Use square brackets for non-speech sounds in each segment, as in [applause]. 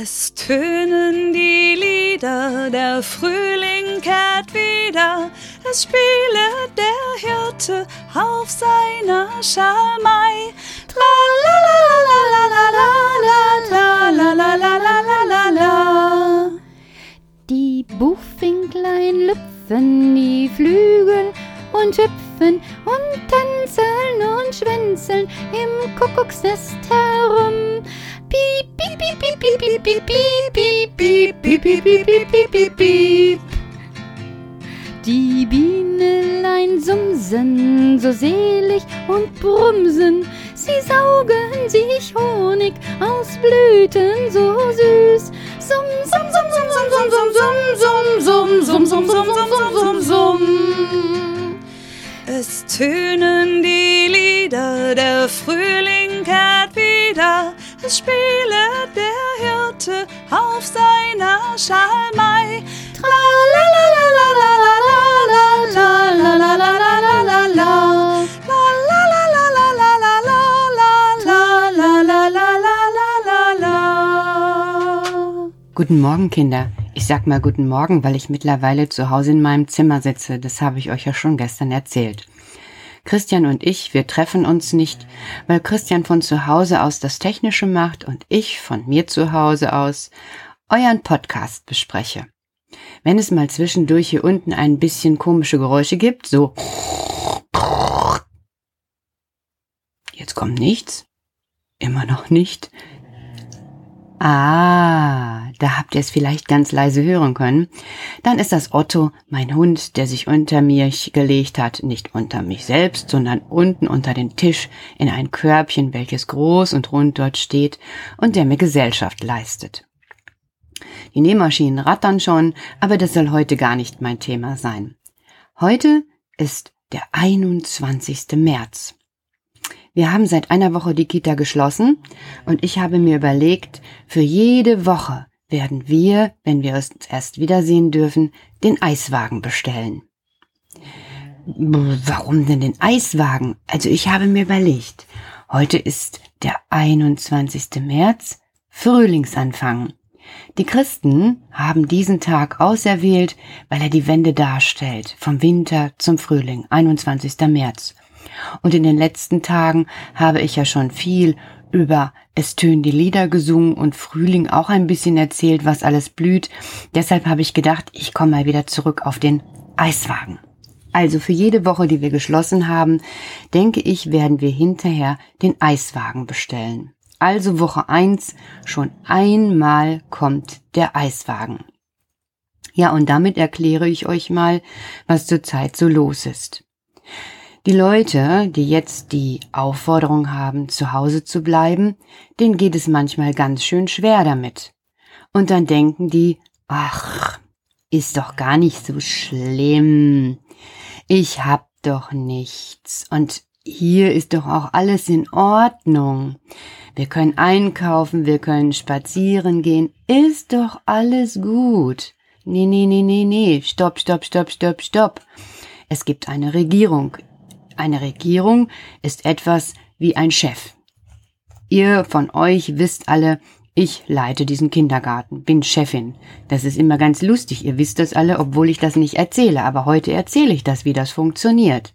Es tönen die Lieder, der Frühling kehrt wieder, es spiele der Hirte auf seiner Schalmei. Die Buchfinklein lüpfen die Flügel und hüpfen und tanzen und schwänzeln im Kuckucksnest herum. Die Bienelein sumsen so selig und brumsen, sie saugen sich Honig aus Blüten so süß. Sum, sum, sum, sum, sum, sum, sum, sum, sum, sum, sum, sum, sum, sum, sum. Es tönen die Lieder, der Frühling kehrt wieder, es spiele der Hirte auf seiner Schalmei. Guten Morgen, Kinder. Ich sag mal guten Morgen, weil ich mittlerweile zu Hause in meinem Zimmer sitze. Das habe ich euch ja schon gestern erzählt. Christian und ich, wir treffen uns nicht, weil Christian von zu Hause aus das Technische macht und ich von mir zu Hause aus euren Podcast bespreche. Wenn es mal zwischendurch hier unten ein bisschen komische Geräusche gibt, so Jetzt kommt nichts. Immer noch nicht. Ah, da habt ihr es vielleicht ganz leise hören können. Dann ist das Otto, mein Hund, der sich unter mich gelegt hat, nicht unter mich selbst, sondern unten unter den Tisch in ein Körbchen, welches groß und rund dort steht und der mir Gesellschaft leistet. Die Nähmaschinen rattern schon, aber das soll heute gar nicht mein Thema sein. Heute ist der 21. März. Wir haben seit einer Woche die Kita geschlossen und ich habe mir überlegt, für jede Woche werden wir, wenn wir uns erst wiedersehen dürfen, den Eiswagen bestellen. Warum denn den Eiswagen? Also ich habe mir überlegt, heute ist der 21. März, Frühlingsanfang. Die Christen haben diesen Tag auserwählt, weil er die Wende darstellt, vom Winter zum Frühling, 21. März. Und in den letzten Tagen habe ich ja schon viel über Es tönen die Lieder gesungen und Frühling auch ein bisschen erzählt, was alles blüht. Deshalb habe ich gedacht, ich komme mal wieder zurück auf den Eiswagen. Also für jede Woche, die wir geschlossen haben, denke ich, werden wir hinterher den Eiswagen bestellen. Also Woche eins schon einmal kommt der Eiswagen. Ja, und damit erkläre ich euch mal, was zurzeit so los ist. Die Leute, die jetzt die Aufforderung haben, zu Hause zu bleiben, denen geht es manchmal ganz schön schwer damit. Und dann denken die, ach, ist doch gar nicht so schlimm. Ich hab doch nichts. Und hier ist doch auch alles in Ordnung. Wir können einkaufen, wir können spazieren gehen. Ist doch alles gut. Nee, nee, nee, nee, nee. Stopp, stopp, stopp, stopp, stopp. Es gibt eine Regierung. Eine Regierung ist etwas wie ein Chef. Ihr von euch wisst alle, ich leite diesen Kindergarten, bin Chefin. Das ist immer ganz lustig, ihr wisst das alle, obwohl ich das nicht erzähle, aber heute erzähle ich das, wie das funktioniert.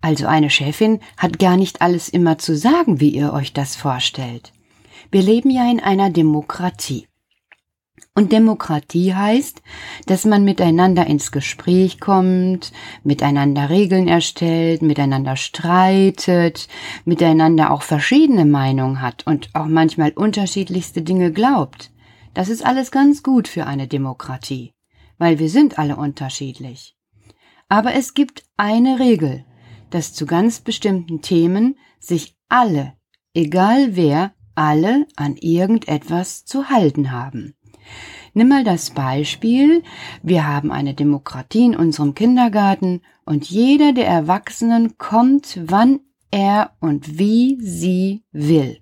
Also eine Chefin hat gar nicht alles immer zu sagen, wie ihr euch das vorstellt. Wir leben ja in einer Demokratie. Und Demokratie heißt, dass man miteinander ins Gespräch kommt, miteinander Regeln erstellt, miteinander streitet, miteinander auch verschiedene Meinungen hat und auch manchmal unterschiedlichste Dinge glaubt. Das ist alles ganz gut für eine Demokratie, weil wir sind alle unterschiedlich. Aber es gibt eine Regel, dass zu ganz bestimmten Themen sich alle, egal wer, alle an irgendetwas zu halten haben. Nimm mal das Beispiel, wir haben eine Demokratie in unserem Kindergarten und jeder der Erwachsenen kommt, wann er und wie sie will.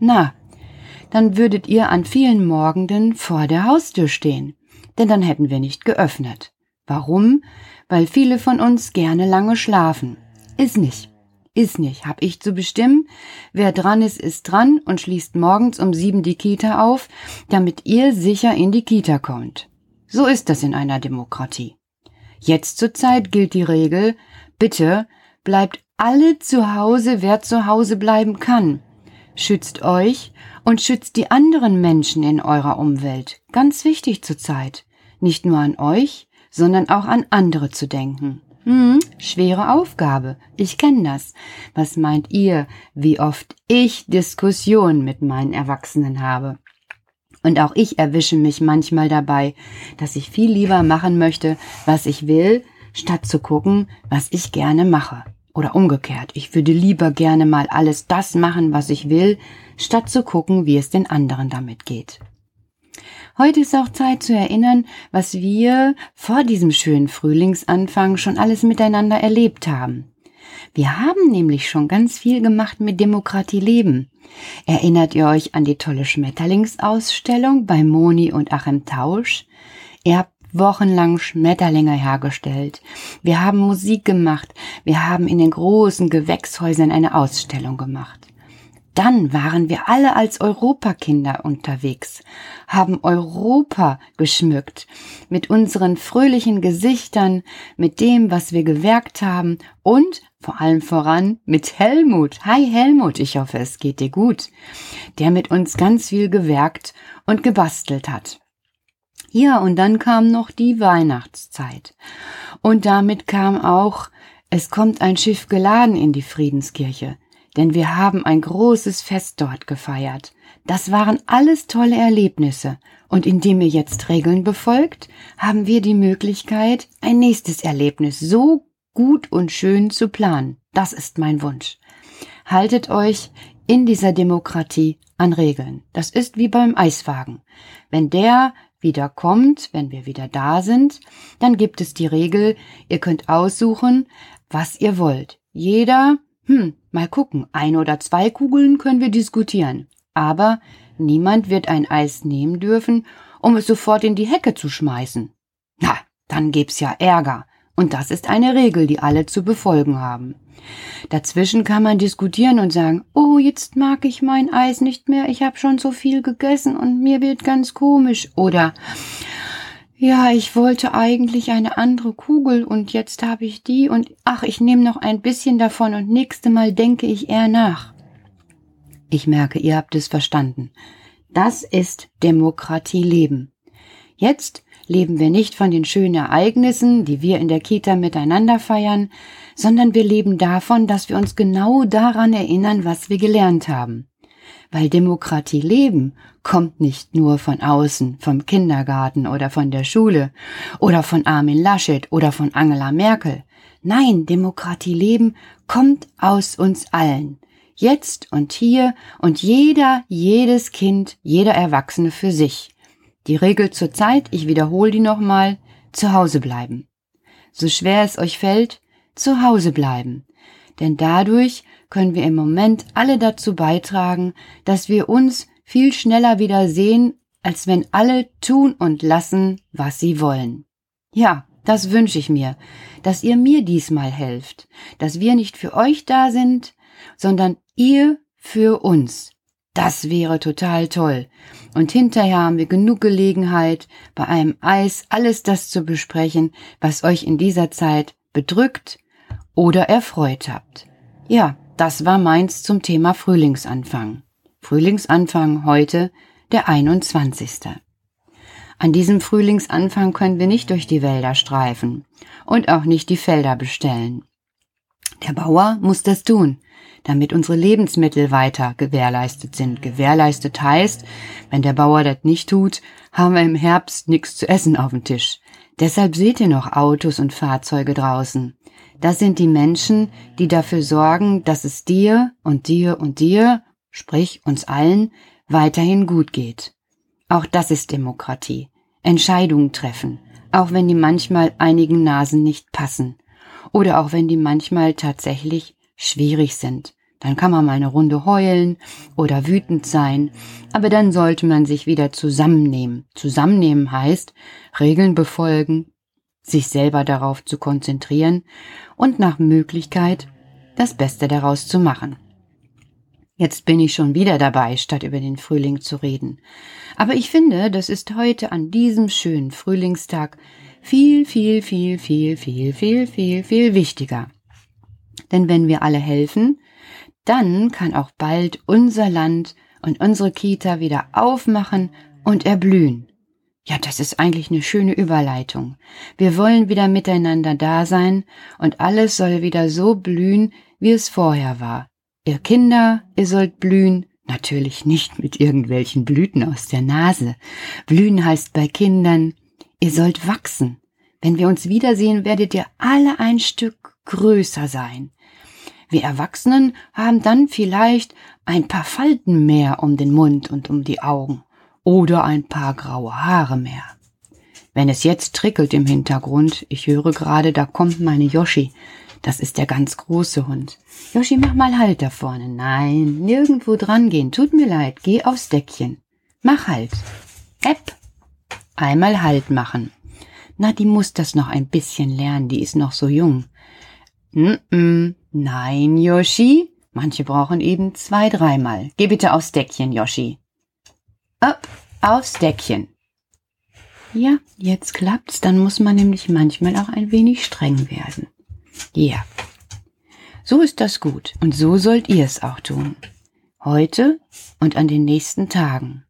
Na, dann würdet ihr an vielen Morgenden vor der Haustür stehen, denn dann hätten wir nicht geöffnet. Warum? Weil viele von uns gerne lange schlafen. Ist nicht. Ist nicht, hab ich zu bestimmen. Wer dran ist, ist dran und schließt morgens um sieben die Kita auf, damit ihr sicher in die Kita kommt. So ist das in einer Demokratie. Jetzt zur Zeit gilt die Regel, bitte bleibt alle zu Hause, wer zu Hause bleiben kann. Schützt euch und schützt die anderen Menschen in eurer Umwelt. Ganz wichtig zur Zeit. Nicht nur an euch, sondern auch an andere zu denken. Hm, schwere Aufgabe. Ich kenne das. Was meint ihr, wie oft ich Diskussionen mit meinen Erwachsenen habe? Und auch ich erwische mich manchmal dabei, dass ich viel lieber machen möchte, was ich will, statt zu gucken, was ich gerne mache. Oder umgekehrt, ich würde lieber gerne mal alles das machen, was ich will, statt zu gucken, wie es den anderen damit geht. Heute ist auch Zeit zu erinnern, was wir vor diesem schönen Frühlingsanfang schon alles miteinander erlebt haben. Wir haben nämlich schon ganz viel gemacht mit Demokratie leben. Erinnert ihr euch an die tolle Schmetterlingsausstellung bei Moni und Achim Tausch? Ihr habt wochenlang Schmetterlinge hergestellt. Wir haben Musik gemacht. Wir haben in den großen Gewächshäusern eine Ausstellung gemacht. Dann waren wir alle als Europakinder unterwegs, haben Europa geschmückt, mit unseren fröhlichen Gesichtern, mit dem, was wir gewerkt haben und vor allem voran mit Helmut. Hi Helmut, ich hoffe, es geht dir gut, der mit uns ganz viel gewerkt und gebastelt hat. Ja, und dann kam noch die Weihnachtszeit. Und damit kam auch, es kommt ein Schiff geladen in die Friedenskirche denn wir haben ein großes Fest dort gefeiert. Das waren alles tolle Erlebnisse, und indem ihr jetzt Regeln befolgt, haben wir die Möglichkeit, ein nächstes Erlebnis so gut und schön zu planen. Das ist mein Wunsch. Haltet euch in dieser Demokratie an Regeln. Das ist wie beim Eiswagen. Wenn der wieder kommt, wenn wir wieder da sind, dann gibt es die Regel, ihr könnt aussuchen, was ihr wollt. Jeder hm, mal gucken, ein oder zwei Kugeln können wir diskutieren. Aber niemand wird ein Eis nehmen dürfen, um es sofort in die Hecke zu schmeißen. Na, dann gibt's ja Ärger. Und das ist eine Regel, die alle zu befolgen haben. Dazwischen kann man diskutieren und sagen, oh, jetzt mag ich mein Eis nicht mehr, ich habe schon so viel gegessen und mir wird ganz komisch. Oder ja, ich wollte eigentlich eine andere Kugel und jetzt habe ich die und ach, ich nehme noch ein bisschen davon und nächste Mal denke ich eher nach. Ich merke, ihr habt es verstanden. Das ist Demokratie leben. Jetzt leben wir nicht von den schönen Ereignissen, die wir in der Kita miteinander feiern, sondern wir leben davon, dass wir uns genau daran erinnern, was wir gelernt haben. Weil Demokratie leben kommt nicht nur von außen, vom Kindergarten oder von der Schule oder von Armin Laschet oder von Angela Merkel. Nein, Demokratie leben kommt aus uns allen. Jetzt und hier und jeder, jedes Kind, jeder Erwachsene für sich. Die Regel zur Zeit, ich wiederhole die nochmal, zu Hause bleiben. So schwer es euch fällt, zu Hause bleiben. Denn dadurch können wir im Moment alle dazu beitragen, dass wir uns viel schneller wieder sehen, als wenn alle tun und lassen, was sie wollen. Ja, das wünsche ich mir, dass ihr mir diesmal helft, dass wir nicht für euch da sind, sondern ihr für uns. Das wäre total toll. Und hinterher haben wir genug Gelegenheit, bei einem Eis alles das zu besprechen, was euch in dieser Zeit bedrückt oder erfreut habt. Ja, das war meins zum Thema Frühlingsanfang. Frühlingsanfang heute, der 21. An diesem Frühlingsanfang können wir nicht durch die Wälder streifen und auch nicht die Felder bestellen. Der Bauer muss das tun, damit unsere Lebensmittel weiter gewährleistet sind. Gewährleistet heißt, wenn der Bauer das nicht tut, haben wir im Herbst nichts zu essen auf dem Tisch. Deshalb seht ihr noch Autos und Fahrzeuge draußen. Das sind die Menschen, die dafür sorgen, dass es dir und dir und dir sprich uns allen, weiterhin gut geht. Auch das ist Demokratie. Entscheidungen treffen, auch wenn die manchmal einigen Nasen nicht passen. Oder auch wenn die manchmal tatsächlich schwierig sind. Dann kann man mal eine Runde heulen oder wütend sein, aber dann sollte man sich wieder zusammennehmen. Zusammennehmen heißt Regeln befolgen, sich selber darauf zu konzentrieren und nach Möglichkeit das Beste daraus zu machen. Jetzt bin ich schon wieder dabei, statt über den Frühling zu reden. Aber ich finde, das ist heute an diesem schönen Frühlingstag viel, viel, viel, viel, viel, viel, viel, viel wichtiger. Denn wenn wir alle helfen, dann kann auch bald unser Land und unsere Kita wieder aufmachen und erblühen. Ja, das ist eigentlich eine schöne Überleitung. Wir wollen wieder miteinander da sein und alles soll wieder so blühen, wie es vorher war. Ihr Kinder, ihr sollt blühen, natürlich nicht mit irgendwelchen Blüten aus der Nase. Blühen heißt bei Kindern, ihr sollt wachsen. Wenn wir uns wiedersehen, werdet ihr alle ein Stück größer sein. Wir Erwachsenen haben dann vielleicht ein paar Falten mehr um den Mund und um die Augen oder ein paar graue Haare mehr. Wenn es jetzt trickelt im Hintergrund, ich höre gerade, da kommt meine Yoshi. Das ist der ganz große Hund. Yoshi, mach mal Halt da vorne. Nein, nirgendwo dran gehen. Tut mir leid, geh aufs Deckchen. Mach Halt. App. Einmal Halt machen. Na, die muss das noch ein bisschen lernen, die ist noch so jung. Mm -mm. Nein, Yoshi. Manche brauchen eben zwei, dreimal. Geh bitte aufs Deckchen, Yoshi. Ab, aufs Deckchen. Ja, jetzt klappt's, dann muss man nämlich manchmal auch ein wenig streng werden. Ja. So ist das gut und so sollt ihr es auch tun. Heute und an den nächsten Tagen.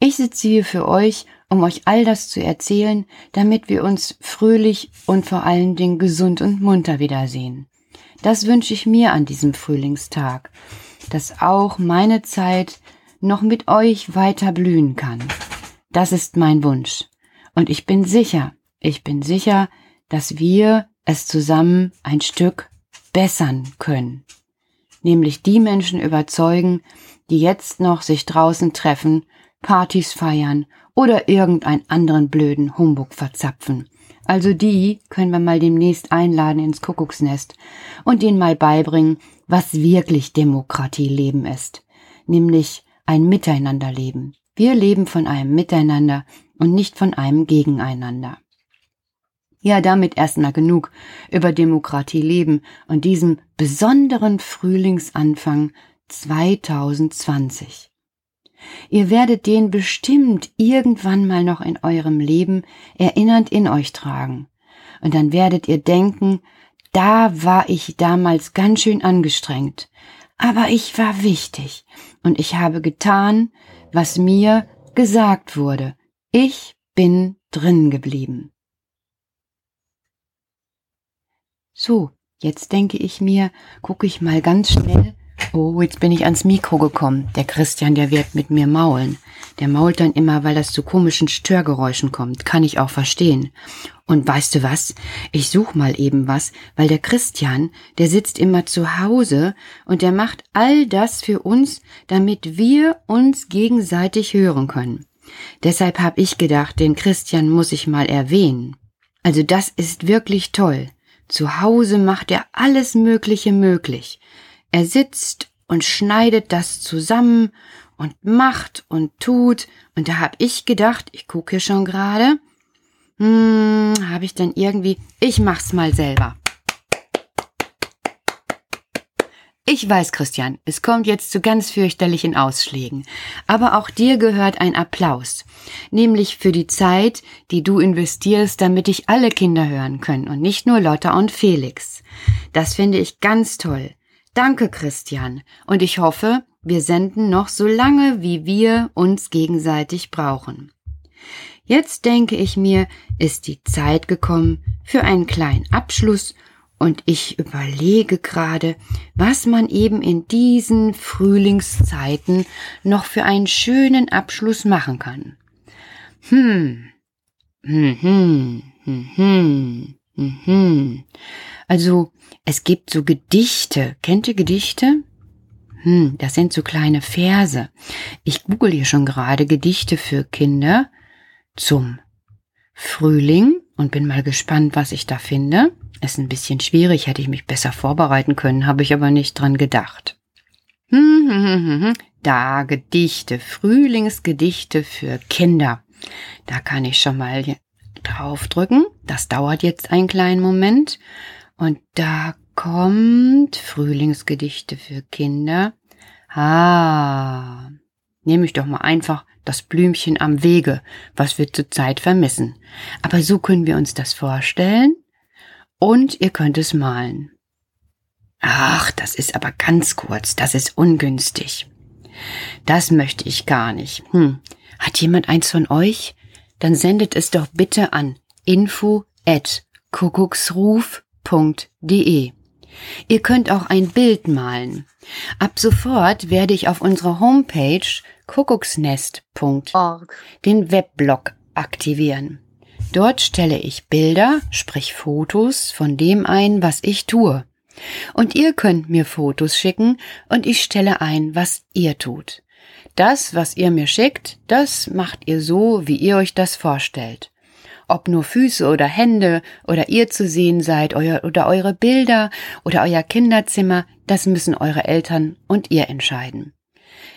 Ich sitze hier für euch, um euch all das zu erzählen, damit wir uns fröhlich und vor allen Dingen gesund und munter wiedersehen. Das wünsche ich mir an diesem Frühlingstag, dass auch meine Zeit noch mit euch weiter blühen kann. Das ist mein Wunsch. Und ich bin sicher, ich bin sicher, dass wir es zusammen ein Stück bessern können. Nämlich die Menschen überzeugen, die jetzt noch sich draußen treffen, Partys feiern oder irgendeinen anderen blöden Humbug verzapfen. Also die können wir mal demnächst einladen ins Kuckucksnest und ihnen mal beibringen, was wirklich Demokratieleben ist. Nämlich ein Miteinanderleben. Wir leben von einem Miteinander und nicht von einem Gegeneinander. Ja, damit erstmal genug über Demokratie leben und diesem besonderen Frühlingsanfang 2020. Ihr werdet den bestimmt irgendwann mal noch in eurem Leben erinnernd in euch tragen. Und dann werdet ihr denken, da war ich damals ganz schön angestrengt. Aber ich war wichtig und ich habe getan, was mir gesagt wurde. Ich bin drin geblieben. So, jetzt denke ich mir, gucke ich mal ganz schnell. Oh, jetzt bin ich ans Mikro gekommen. Der Christian, der wird mit mir maulen. Der mault dann immer, weil das zu komischen Störgeräuschen kommt. Kann ich auch verstehen. Und weißt du was? Ich such mal eben was, weil der Christian, der sitzt immer zu Hause und der macht all das für uns, damit wir uns gegenseitig hören können. Deshalb habe ich gedacht, den Christian muss ich mal erwähnen. Also das ist wirklich toll. Zu Hause macht er alles Mögliche möglich. Er sitzt und schneidet das zusammen und macht und tut. Und da hab ich gedacht, ich gucke schon gerade, hm, habe ich dann irgendwie, ich mach's mal selber. Ich weiß, Christian, es kommt jetzt zu ganz fürchterlichen Ausschlägen. Aber auch dir gehört ein Applaus. Nämlich für die Zeit, die du investierst, damit dich alle Kinder hören können und nicht nur Lotta und Felix. Das finde ich ganz toll. Danke, Christian. Und ich hoffe, wir senden noch so lange, wie wir uns gegenseitig brauchen. Jetzt denke ich mir, ist die Zeit gekommen für einen kleinen Abschluss und ich überlege gerade, was man eben in diesen Frühlingszeiten noch für einen schönen Abschluss machen kann. Hm. Hm, hm, hm, hm, hm, hm. Also, es gibt so Gedichte. Kennt ihr Gedichte? Hm, das sind so kleine Verse. Ich google hier schon gerade Gedichte für Kinder zum Frühling und bin mal gespannt, was ich da finde. Ist ein bisschen schwierig, hätte ich mich besser vorbereiten können, habe ich aber nicht dran gedacht. Hm, hm, [laughs] hm, da Gedichte, Frühlingsgedichte für Kinder. Da kann ich schon mal draufdrücken. Das dauert jetzt einen kleinen Moment. Und da kommt Frühlingsgedichte für Kinder. Ah, nehme ich doch mal einfach das Blümchen am Wege, was wir zurzeit vermissen. Aber so können wir uns das vorstellen und ihr könnt es malen. Ach, das ist aber ganz kurz, das ist ungünstig. Das möchte ich gar nicht. Hm. Hat jemand eins von euch? Dann sendet es doch bitte an info at kuckucksruf.de. Ihr könnt auch ein Bild malen. Ab sofort werde ich auf unserer Homepage kuckucksnest.org den Weblog aktivieren. Dort stelle ich Bilder, sprich Fotos von dem ein, was ich tue. Und ihr könnt mir Fotos schicken und ich stelle ein, was ihr tut. Das, was ihr mir schickt, das macht ihr so, wie ihr euch das vorstellt. Ob nur Füße oder Hände oder ihr zu sehen seid euer, oder eure Bilder oder euer Kinderzimmer, das müssen eure Eltern und ihr entscheiden.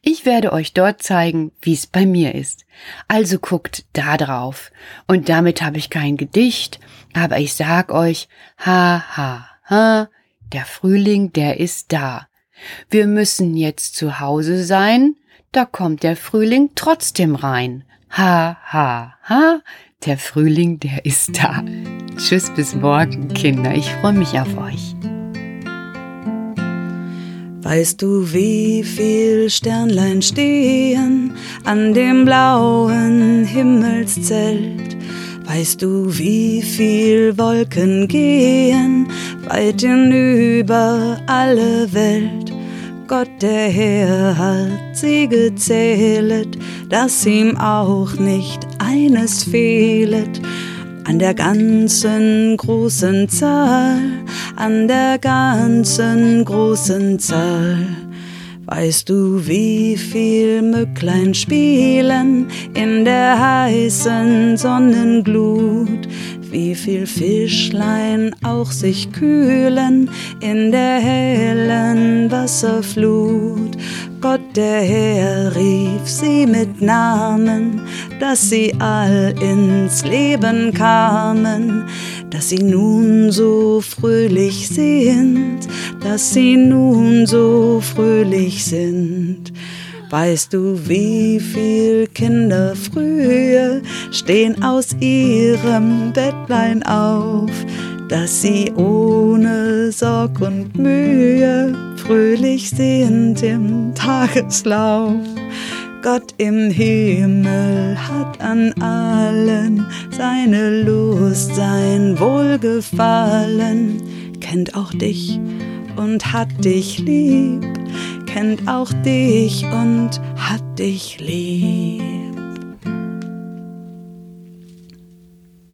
Ich werde euch dort zeigen, wie es bei mir ist. Also guckt da drauf. Und damit habe ich kein Gedicht, aber ich sag euch, ha, ha, ha, der Frühling, der ist da. Wir müssen jetzt zu Hause sein, da kommt der Frühling trotzdem rein. Ha, ha, ha, der Frühling, der ist da. Tschüss bis morgen, Kinder. Ich freue mich auf euch. Weißt du, wie viel Sternlein stehen an dem blauen Himmelszelt? Weißt du, wie viel Wolken gehen weit hinüber alle Welt? Gott der Herr hat sie gezählet, dass ihm auch nicht eines fehlet. An der ganzen großen Zahl, an der ganzen großen Zahl. Weißt du, wie viel Mücklein spielen in der heißen Sonnenglut? wie viel Fischlein auch sich kühlen in der hellen Wasserflut. Gott der Herr rief sie mit Namen, dass sie all ins Leben kamen, dass sie nun so fröhlich sind, dass sie nun so fröhlich sind. Weißt du, wie viel Kinder früher stehen aus ihrem Bettlein auf, dass sie ohne Sorg und Mühe fröhlich sind im Tageslauf. Gott im Himmel hat an allen seine Lust, sein Wohlgefallen, kennt auch dich und hat dich lieb kennt auch dich und hat dich lieb.